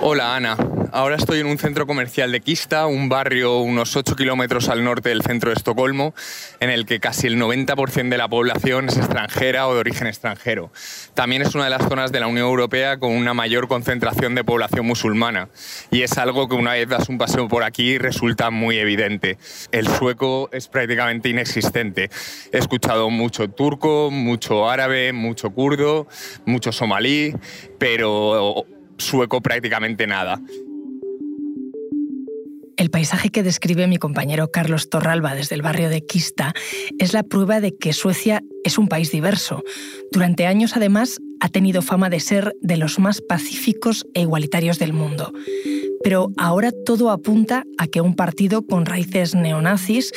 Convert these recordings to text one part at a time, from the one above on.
Hola Ana, ahora estoy en un centro comercial de Kista, un barrio unos 8 kilómetros al norte del centro de Estocolmo, en el que casi el 90% de la población es extranjera o de origen extranjero. También es una de las zonas de la Unión Europea con una mayor concentración de población musulmana y es algo que una vez das un paseo por aquí resulta muy evidente. El sueco es prácticamente inexistente. He escuchado mucho turco, mucho árabe, mucho kurdo, mucho somalí, pero sueco prácticamente nada. El paisaje que describe mi compañero Carlos Torralba desde el barrio de Kista es la prueba de que Suecia es un país diverso. Durante años, además, ha tenido fama de ser de los más pacíficos e igualitarios del mundo. Pero ahora todo apunta a que un partido con raíces neonazis,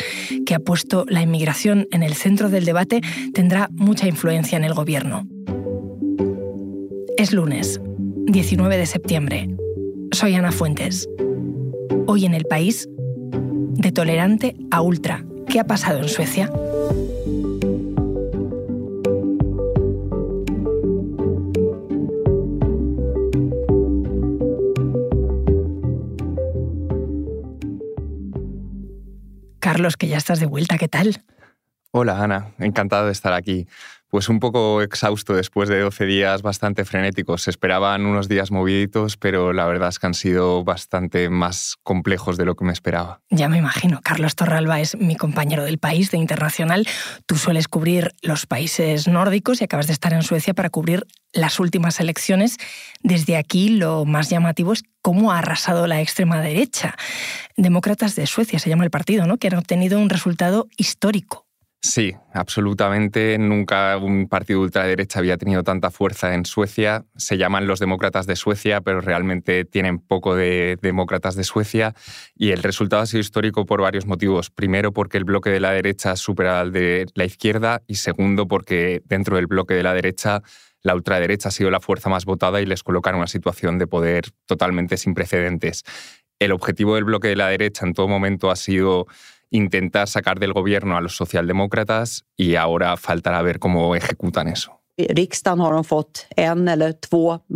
que ha puesto la inmigración en el centro del debate, tendrá mucha influencia en el gobierno. Es lunes, 19 de septiembre. Soy Ana Fuentes. Hoy en el país, de tolerante a ultra. ¿Qué ha pasado en Suecia? Carlos, que ya estás de vuelta, ¿qué tal? Hola Ana, encantado de estar aquí. Pues un poco exhausto después de 12 días bastante frenéticos. Se esperaban unos días moviditos, pero la verdad es que han sido bastante más complejos de lo que me esperaba. Ya me imagino. Carlos Torralba es mi compañero del país, de Internacional. Tú sueles cubrir los países nórdicos y acabas de estar en Suecia para cubrir las últimas elecciones. Desde aquí lo más llamativo es cómo ha arrasado la extrema derecha. Demócratas de Suecia se llama el partido, ¿no? Que han obtenido un resultado histórico. Sí, absolutamente. Nunca un partido de ultraderecha había tenido tanta fuerza en Suecia. Se llaman los demócratas de Suecia, pero realmente tienen poco de demócratas de Suecia. Y el resultado ha sido histórico por varios motivos. Primero, porque el bloque de la derecha supera al de la izquierda. Y segundo, porque dentro del bloque de la derecha la ultraderecha ha sido la fuerza más votada y les coloca en una situación de poder totalmente sin precedentes. El objetivo del bloque de la derecha en todo momento ha sido intentar sacar del gobierno a los socialdemócratas y ahora faltará ver cómo ejecutan eso.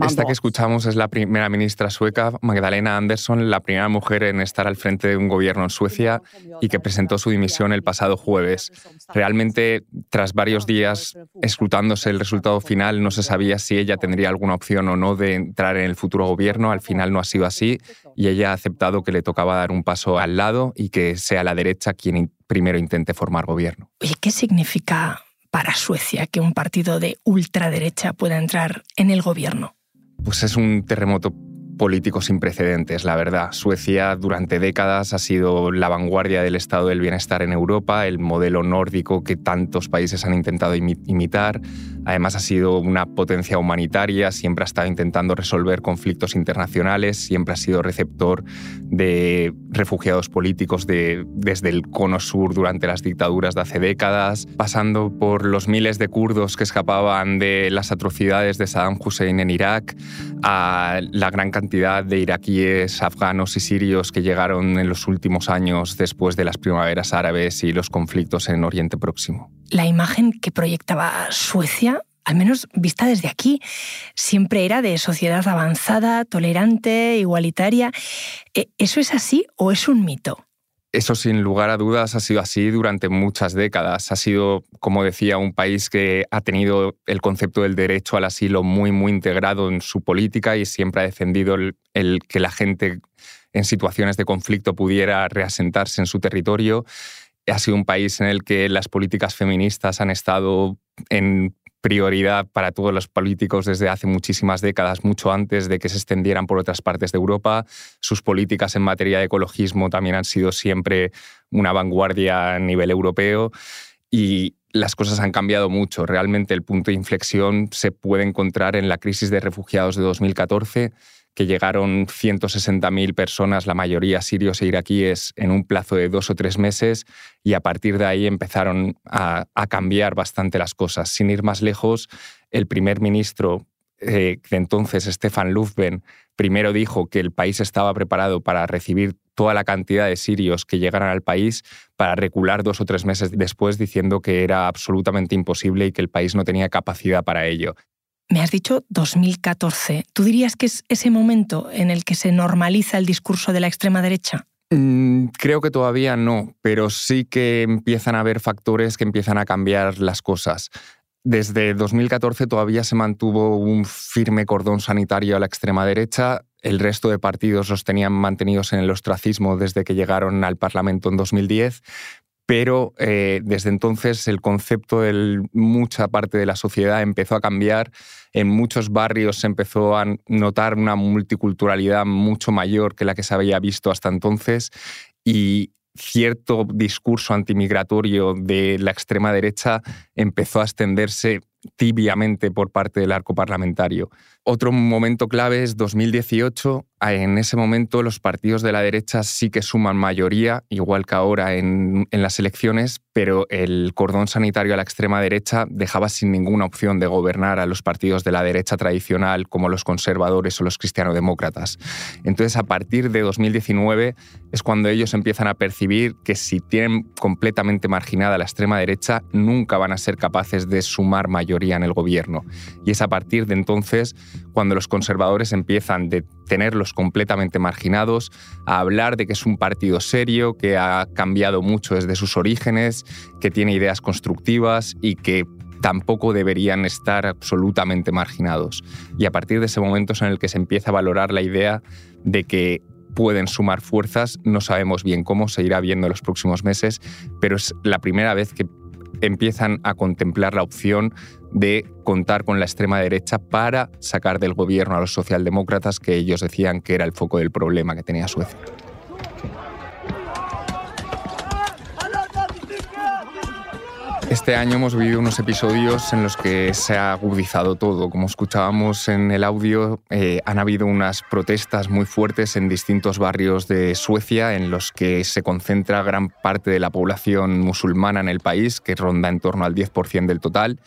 Esta que escuchamos es la primera ministra sueca, Magdalena Andersson, la primera mujer en estar al frente de un gobierno en Suecia y que presentó su dimisión el pasado jueves. Realmente, tras varios días escrutándose el resultado final, no se sabía si ella tendría alguna opción o no de entrar en el futuro gobierno. Al final no ha sido así y ella ha aceptado que le tocaba dar un paso al lado y que sea la derecha quien primero intente formar gobierno. Oye, ¿qué significa para Suecia que un partido de ultraderecha pueda entrar en el gobierno? Pues es un terremoto político sin precedentes, la verdad. Suecia durante décadas ha sido la vanguardia del estado del bienestar en Europa, el modelo nórdico que tantos países han intentado imitar. Además ha sido una potencia humanitaria, siempre ha estado intentando resolver conflictos internacionales, siempre ha sido receptor de refugiados políticos de, desde el cono sur durante las dictaduras de hace décadas, pasando por los miles de kurdos que escapaban de las atrocidades de Saddam Hussein en Irak, a la gran cantidad de iraquíes, afganos y sirios que llegaron en los últimos años después de las primaveras árabes y los conflictos en Oriente Próximo. La imagen que proyectaba Suecia al menos vista desde aquí, siempre era de sociedad avanzada, tolerante, igualitaria. ¿E-, ¿Eso es así o es un mito? Eso sin lugar a dudas ha sido así durante muchas décadas. Ha sido, como decía, un país que ha tenido el concepto del derecho al asilo muy, muy integrado en su política y siempre ha defendido el, que la gente en situaciones de conflicto pudiera reasentarse en su territorio. Ha sido un país en el que las políticas feministas han estado en prioridad para todos los políticos desde hace muchísimas décadas, mucho antes de que se extendieran por otras partes de Europa. Sus políticas en materia de ecologismo también han sido siempre una vanguardia a nivel europeo y las cosas han cambiado mucho. Realmente el punto de inflexión se puede encontrar en la crisis de refugiados de 2014 que llegaron 160.000 personas, la mayoría sirios e iraquíes, en un plazo de dos o tres meses y a partir de ahí empezaron a, cambiar bastante las cosas. Sin ir más lejos, el primer ministro eh, de entonces, Stefan Löfven, primero dijo que el país estaba preparado para recibir toda la cantidad de sirios que llegaran al país para recular dos o tres meses después diciendo que era absolutamente imposible y que el país no tenía capacidad para ello. Me has dicho 2014. ¿Tú dirías que es ese momento en el que se normaliza el discurso de la extrema derecha? Mm, creo que todavía no, pero sí que empiezan a haber factores que empiezan a cambiar las cosas. Desde 2014 todavía se mantuvo un firme cordón sanitario a la extrema derecha. El resto de partidos los tenían mantenidos en el ostracismo desde que llegaron al Parlamento en 2010, pero eh, desde entonces el concepto de mucha parte de la sociedad empezó a cambiar. En muchos barrios se empezó a notar una multiculturalidad mucho mayor que la que se había visto hasta entonces y cierto discurso antimigratorio de la extrema derecha empezó a extenderse tibiamente por parte del arco parlamentario. Otro momento clave es 2018. En ese momento los partidos de la derecha sí que suman mayoría, igual que ahora en, las elecciones, pero el cordón sanitario a la extrema derecha dejaba sin ninguna opción de gobernar a los partidos de la derecha tradicional como los conservadores o los cristianodemócratas. Entonces, a partir de 2019 es cuando ellos empiezan a percibir que si tienen completamente marginada la extrema derecha, nunca van a ser capaces de sumar mayoría en el gobierno. Y es a partir de entonces cuando los conservadores empiezan de tenerlos completamente marginados, a hablar de que es un partido serio, que ha cambiado mucho desde sus orígenes, que tiene ideas constructivas y que tampoco deberían estar absolutamente marginados. Y a partir de ese momento es en el que se empieza a valorar la idea de que pueden sumar fuerzas, no sabemos bien cómo, se irá viendo en los próximos meses, pero es la primera vez que empiezan a contemplar la opción de contar con la extrema derecha para sacar del gobierno a los socialdemócratas que ellos decían que era el foco del problema que tenía Suecia. Este año hemos vivido unos episodios en los que se ha agudizado todo. Como escuchábamos en el audio, eh, han habido unas protestas muy fuertes en distintos barrios de Suecia en los que se concentra gran parte de la población musulmana en el país, que ronda en torno al 10% del total.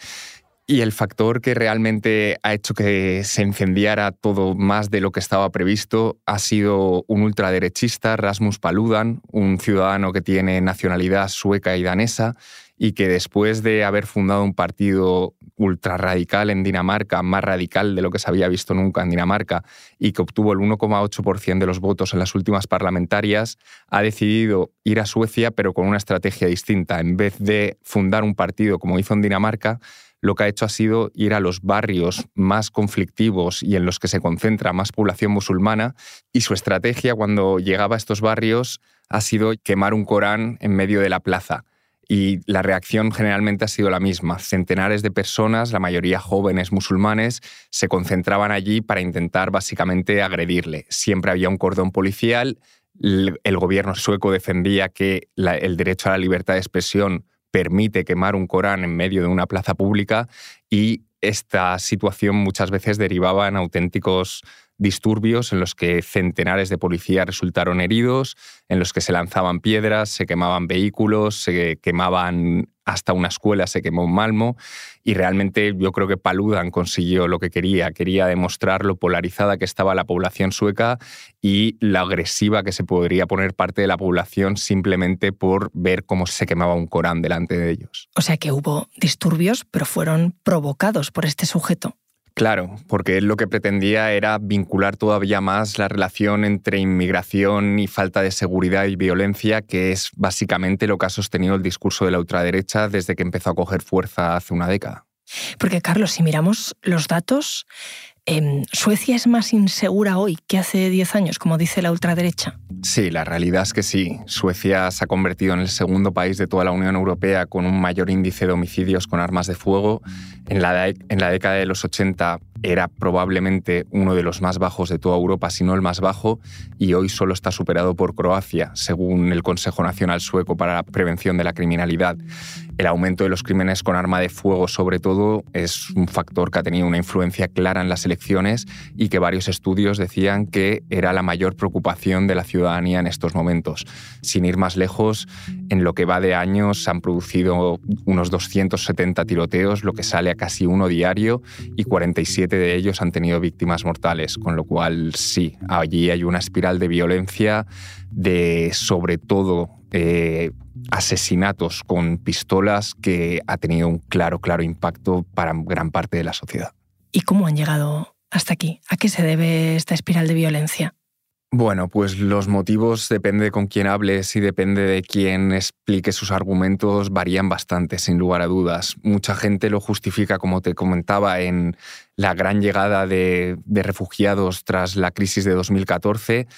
Y el factor que realmente ha hecho que se incendiara todo más de lo que estaba previsto ha sido un ultraderechista, Rasmus Paludan, un ciudadano que tiene nacionalidad sueca y danesa y que después de haber fundado un partido ultra radical en Dinamarca, más radical de lo que se había visto nunca en Dinamarca, y que obtuvo el 1,8% de los votos en las últimas parlamentarias, ha decidido ir a Suecia, pero con una estrategia distinta. En vez de fundar un partido como hizo en Dinamarca, lo que ha hecho ha sido ir a los barrios más conflictivos y en los que se concentra más población musulmana, y su estrategia cuando llegaba a estos barrios ha sido quemar un Corán en medio de la plaza y la reacción generalmente ha sido la misma. Centenares de personas, la mayoría jóvenes musulmanes, se concentraban allí para intentar básicamente agredirle. Siempre había un cordón policial, el gobierno sueco defendía que el derecho a la libertad de expresión permite quemar un Corán en medio de una plaza pública y esta situación muchas veces derivaba en auténticos disturbios en los que centenares de policías resultaron heridos, en los que se lanzaban piedras, se quemaban vehículos, se quemaban hasta una escuela, se quemó un Malmo y realmente yo creo que Paludan consiguió lo que quería, quería demostrar lo polarizada que estaba la población sueca y la agresiva que se podría poner parte de la población simplemente por ver cómo se quemaba un Corán delante de ellos. O sea que hubo disturbios, pero fueron provocados por este sujeto. Claro, porque lo que pretendía era vincular todavía más la relación entre inmigración y falta de seguridad y violencia, que es básicamente lo que ha sostenido el discurso de la ultraderecha desde que empezó a coger fuerza hace una década. Porque, Carlos, si miramos los datos, Em, ¿Suecia es más insegura hoy que hace 10 años, como dice la ultraderecha? Sí, la realidad es que sí. Suecia se ha convertido en el segundo país de toda la Unión Europea con un mayor índice de homicidios con armas de fuego. En la, en la década de los 80 era probablemente uno de los más bajos de toda Europa, si no el más bajo, y hoy solo está superado por Croacia, según el Consejo Nacional Sueco para la Prevención de la Criminalidad. El aumento de los crímenes con arma de fuego, sobre todo, es un factor que ha tenido una influencia clara en las elecciones y que varios estudios decían que era la mayor preocupación de la ciudadanía en estos momentos. Sin ir más lejos, en lo que va de años se han producido unos 270 tiroteos, lo que sale a casi uno diario, y 47 de ellos han tenido víctimas mortales, con lo cual sí, allí hay una espiral de violencia, de sobre todo eh, asesinatos con pistolas que ha tenido un claro, claro impacto para gran parte de la sociedad. ¿Y cómo han llegado hasta aquí? ¿A qué se debe esta espiral de violencia? Bueno, pues los motivos depende con quién hables y depende de quién explique sus argumentos, varían bastante, sin lugar a dudas. Mucha gente lo justifica, como te comentaba, en la gran llegada de, refugiados tras la crisis de 2014.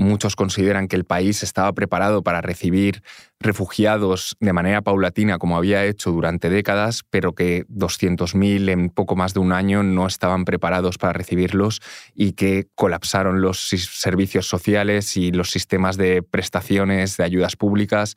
Muchos consideran que el país estaba preparado para recibir refugiados de manera paulatina, como había hecho durante décadas, pero que 200.000 en poco más de un año no estaban preparados para recibirlos y que colapsaron los servicios sociales y los sistemas de prestaciones de ayudas públicas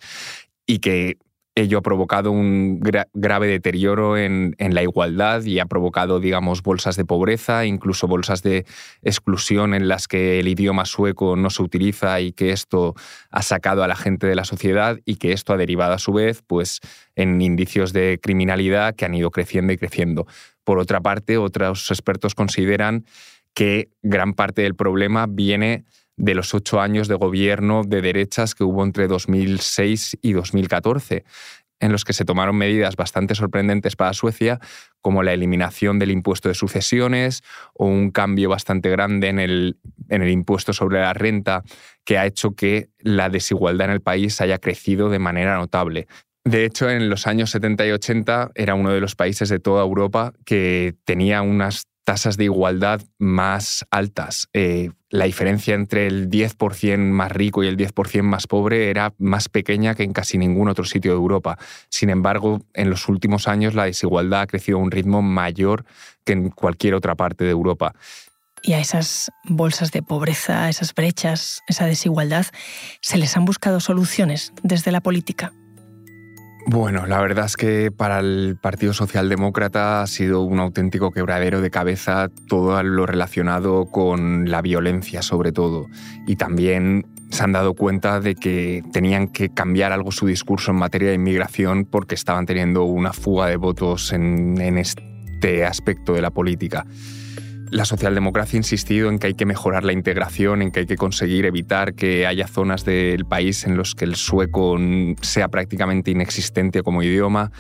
y que Ello ha provocado un grave deterioro en, la igualdad y ha provocado, digamos, bolsas de pobreza, incluso bolsas de exclusión en las que el idioma sueco no se utiliza y que esto ha sacado a la gente de la sociedad y que esto ha derivado a su vez pues, en indicios de criminalidad que han ido creciendo y creciendo. Por otra parte, otros expertos consideran que gran parte del problema viene de los ocho años de gobierno de derechas que hubo entre 2006 y 2014 en los que se tomaron medidas bastante sorprendentes para Suecia, como la eliminación del impuesto de sucesiones o un cambio bastante grande en el, en el, impuesto sobre la renta, que ha hecho que la desigualdad en el país haya crecido de manera notable. De hecho, en los años 70 y 80 era uno de los países de toda Europa que tenía unas tasas de igualdad más altas. Eh, la diferencia entre el 10% más rico y el 10% más pobre era más pequeña que en casi ningún otro sitio de Europa. Sin embargo, en los últimos años la desigualdad ha crecido a un ritmo mayor que en cualquier otra parte de Europa. Y a esas bolsas de pobreza, esas brechas, esa desigualdad, ¿se les han buscado soluciones desde la política? Bueno, la verdad es que para el Partido Socialdemócrata ha sido un auténtico quebradero de cabeza todo lo relacionado con la violencia sobre todo. Y también se han dado cuenta de que tenían que cambiar algo su discurso en materia de inmigración porque estaban teniendo una fuga de votos en, este aspecto de la política. La socialdemocracia ha insistido en que hay que mejorar la integración, en que hay que conseguir evitar que haya zonas del país en los que el sueco sea prácticamente inexistente como idioma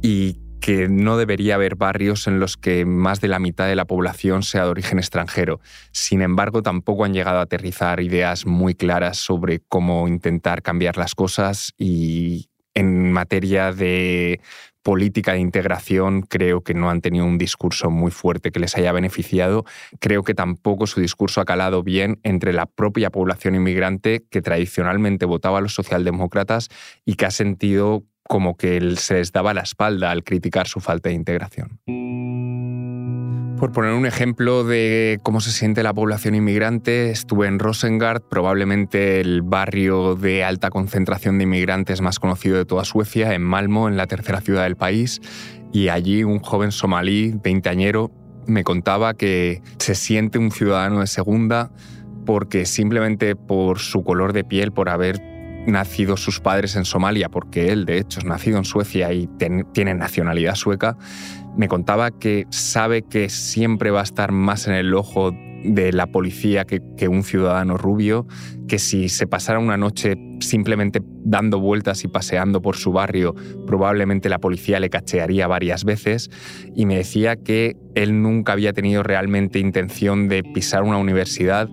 y que no debería haber barrios en los que más de la mitad de la población sea de origen extranjero. Sin embargo, tampoco han llegado a aterrizar ideas muy claras sobre cómo intentar cambiar las cosas y en materia de política de integración creo que no han tenido un discurso muy fuerte que les haya beneficiado. Creo que tampoco su discurso ha calado bien entre la propia población inmigrante que tradicionalmente votaba a los socialdemócratas y que ha sentido como que se les daba la espalda al criticar su falta de integración. Por poner un ejemplo de cómo se siente la población inmigrante, estuve en Rosengard, probablemente el barrio de alta concentración de inmigrantes más conocido de toda Suecia, en Malmo, en la tercera ciudad del país, y allí un joven somalí, veinteañero, me contaba que se siente un ciudadano de segunda porque simplemente por su color de piel, por haber nacido sus padres en Somalia, porque él de hecho es nacido en Suecia y tiene nacionalidad sueca, me contaba que sabe que siempre va a estar más en el ojo de la policía que, un ciudadano rubio, que si se pasara una noche simplemente dando vueltas y paseando por su barrio, probablemente la policía le cachearía varias veces, y me decía que él nunca había tenido realmente intención de pisar una universidad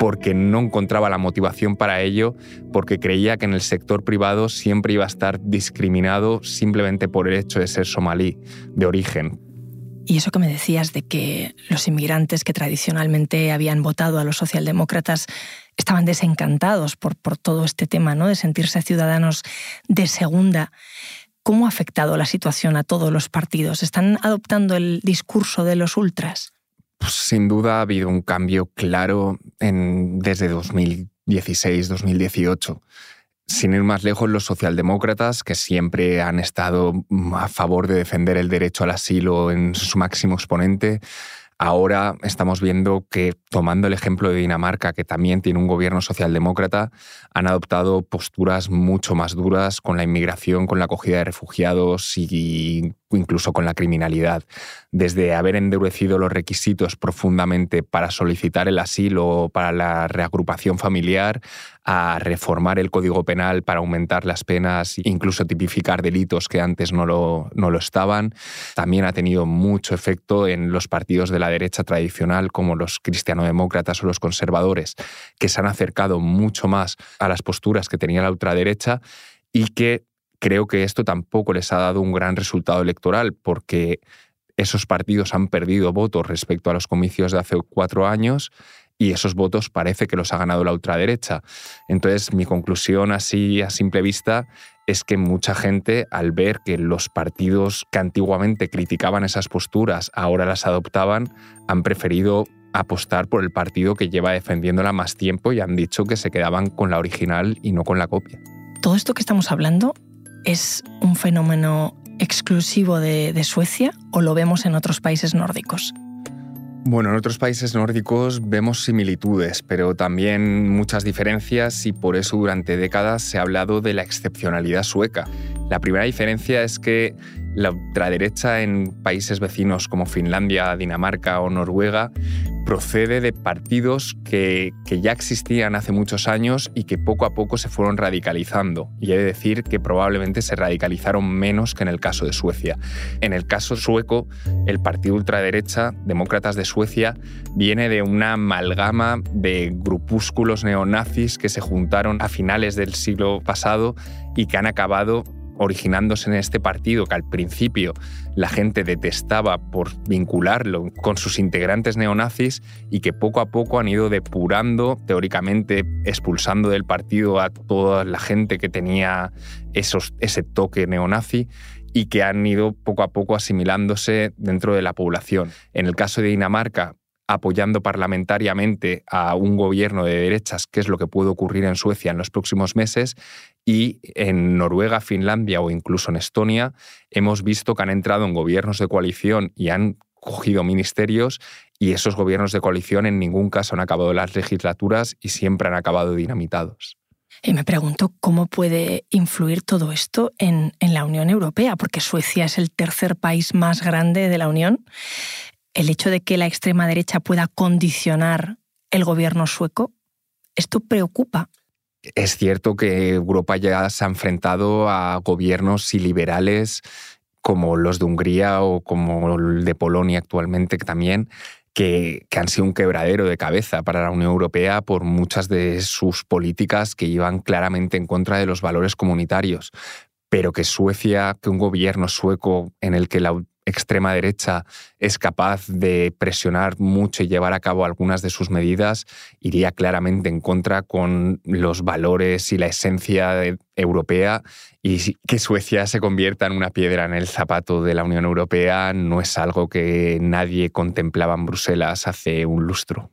porque no encontraba la motivación para ello, porque creía que en el sector privado siempre iba a estar discriminado simplemente por el hecho de ser somalí, de origen. Y eso que me decías de que los inmigrantes que tradicionalmente habían votado a los socialdemócratas estaban desencantados por, por todo este tema, ¿no? de sentirse ciudadanos de segunda. ¿Cómo ha afectado la situación a todos los partidos? ¿Están adoptando el discurso de los ultras? Pues, sin duda ha habido un cambio claro en, desde 2016-2018. Sin ir más lejos, los socialdemócratas, que siempre han estado a favor de defender el derecho al asilo en su máximo exponente, Ahora estamos viendo que, tomando el ejemplo de Dinamarca, que también tiene un gobierno socialdemócrata, han adoptado posturas mucho más duras con la inmigración, con la acogida de refugiados y incluso con la criminalidad, desde haber endurecido los requisitos profundamente para solicitar el asilo o para la reagrupación familiar, a reformar el Código Penal para aumentar las penas, incluso tipificar delitos que antes no lo, no lo estaban. También ha tenido mucho efecto en los partidos de la derecha tradicional, como los cristianodemócratas o los conservadores, que se han acercado mucho más a las posturas que tenía la ultraderecha y que creo que esto tampoco les ha dado un gran resultado electoral, porque esos partidos han perdido votos respecto a los comicios de hace cuatro años y esos votos parece que los ha ganado la ultraderecha. Entonces, mi conclusión así a simple vista es que mucha gente, al ver que los partidos que antiguamente criticaban esas posturas ahora las adoptaban, han preferido apostar por el partido que lleva defendiéndola más tiempo y han dicho que se quedaban con la original y no con la copia. Todo esto que estamos hablando es un fenómeno exclusivo de, Suecia o lo vemos en otros países nórdicos? Bueno, en otros países nórdicos vemos similitudes, pero también muchas diferencias y por eso durante décadas se ha hablado de la excepcionalidad sueca. La primera diferencia es que la ultraderecha en países vecinos como Finlandia, Dinamarca o Noruega procede de partidos que, ya existían hace muchos años y que poco a poco se fueron radicalizando. Y he de decir que probablemente se radicalizaron menos que en el caso de Suecia. En el caso sueco, el partido ultraderecha, Demócratas de Suecia, viene de una amalgama de grupúsculos neonazis que se juntaron a finales del siglo pasado y que han acabado originándose en este partido que al principio la gente detestaba por vincularlo con sus integrantes neonazis y que poco a poco han ido depurando, teóricamente expulsando del partido a toda la gente que tenía esos, ese toque neonazi y que han ido poco a poco asimilándose dentro de la población. En el caso de Dinamarca, apoyando parlamentariamente a un gobierno de derechas, que es lo que puede ocurrir en Suecia en los próximos meses, y en Noruega, Finlandia o incluso en Estonia hemos visto que han entrado en gobiernos de coalición y han cogido ministerios y esos gobiernos de coalición en ningún caso han acabado las legislaturas y siempre han acabado dinamitados. Y me pregunto cómo puede influir todo esto en, la Unión Europea, porque Suecia es el tercer país más grande de la Unión el hecho de que la extrema derecha pueda condicionar el gobierno sueco, ¿esto preocupa? Es cierto que Europa ya se ha enfrentado a gobiernos iliberales como los de Hungría o como el de Polonia actualmente también, que, que, han sido un quebradero de cabeza para la Unión Europea por muchas de sus políticas que iban claramente en contra de los valores comunitarios. Pero que Suecia, que un gobierno sueco en el que la extrema derecha es capaz de presionar mucho y llevar a cabo algunas de sus medidas, iría claramente en contra con los valores y la esencia europea y que Suecia se convierta en una piedra en el zapato de la Unión Europea no es algo que nadie contemplaba en Bruselas hace un lustro.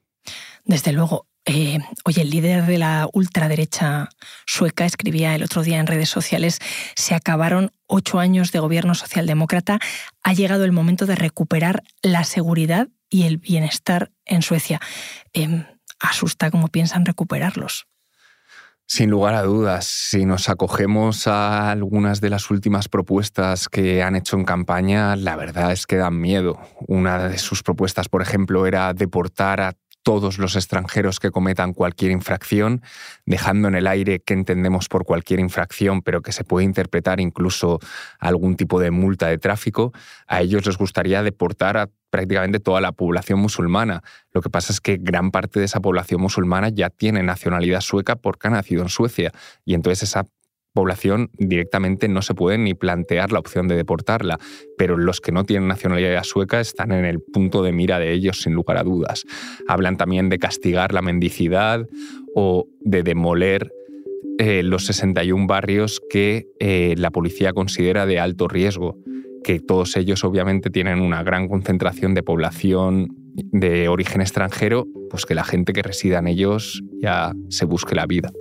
Desde luego, eh, oye, el líder de la ultraderecha sueca escribía el otro día en redes sociales, se acabaron ocho años de gobierno socialdemócrata, ha llegado el momento de recuperar la seguridad y el bienestar en Suecia. Em, asusta cómo piensan recuperarlos. Sin lugar a dudas, si nos acogemos a algunas de las últimas propuestas que han hecho en campaña, la verdad es que dan miedo. Una de sus propuestas, por ejemplo, era deportar a todos los extranjeros que cometan cualquier infracción, dejando en el aire qué entendemos por cualquier infracción, pero que se puede interpretar incluso algún tipo de multa de tráfico, a ellos les gustaría deportar a prácticamente toda la población musulmana. Lo que pasa es que gran parte de esa población musulmana ya tiene nacionalidad sueca porque ha nacido en Suecia y entonces esa población directamente no se puede ni plantear la opción de deportarla, pero los que no tienen nacionalidad sueca están en el punto de mira de ellos sin lugar a dudas. Hablan también de castigar la mendicidad o de demoler eh, los 61 barrios que eh, la policía considera de alto riesgo, que todos ellos obviamente tienen una gran concentración de población de origen extranjero, pues que la gente que resida en ellos ya se busque la vida.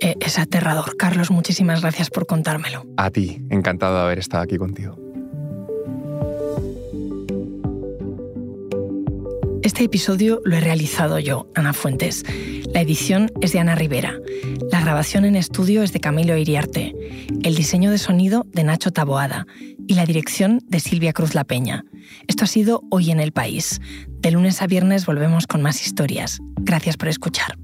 Eh, es aterrador. Carlos, muchísimas gracias por contármelo. A ti, encantado de haber estado aquí contigo. Este episodio lo he realizado yo, Ana Fuentes. La edición es de Ana Rivera. La La grabación en estudio es de Camilo Iriarte, el diseño de sonido de Nacho Taboada y la dirección de Silvia Cruz La Peña. Esto ha sido Hoy en el País. De lunes a viernes volvemos con más historias. Gracias por escuchar.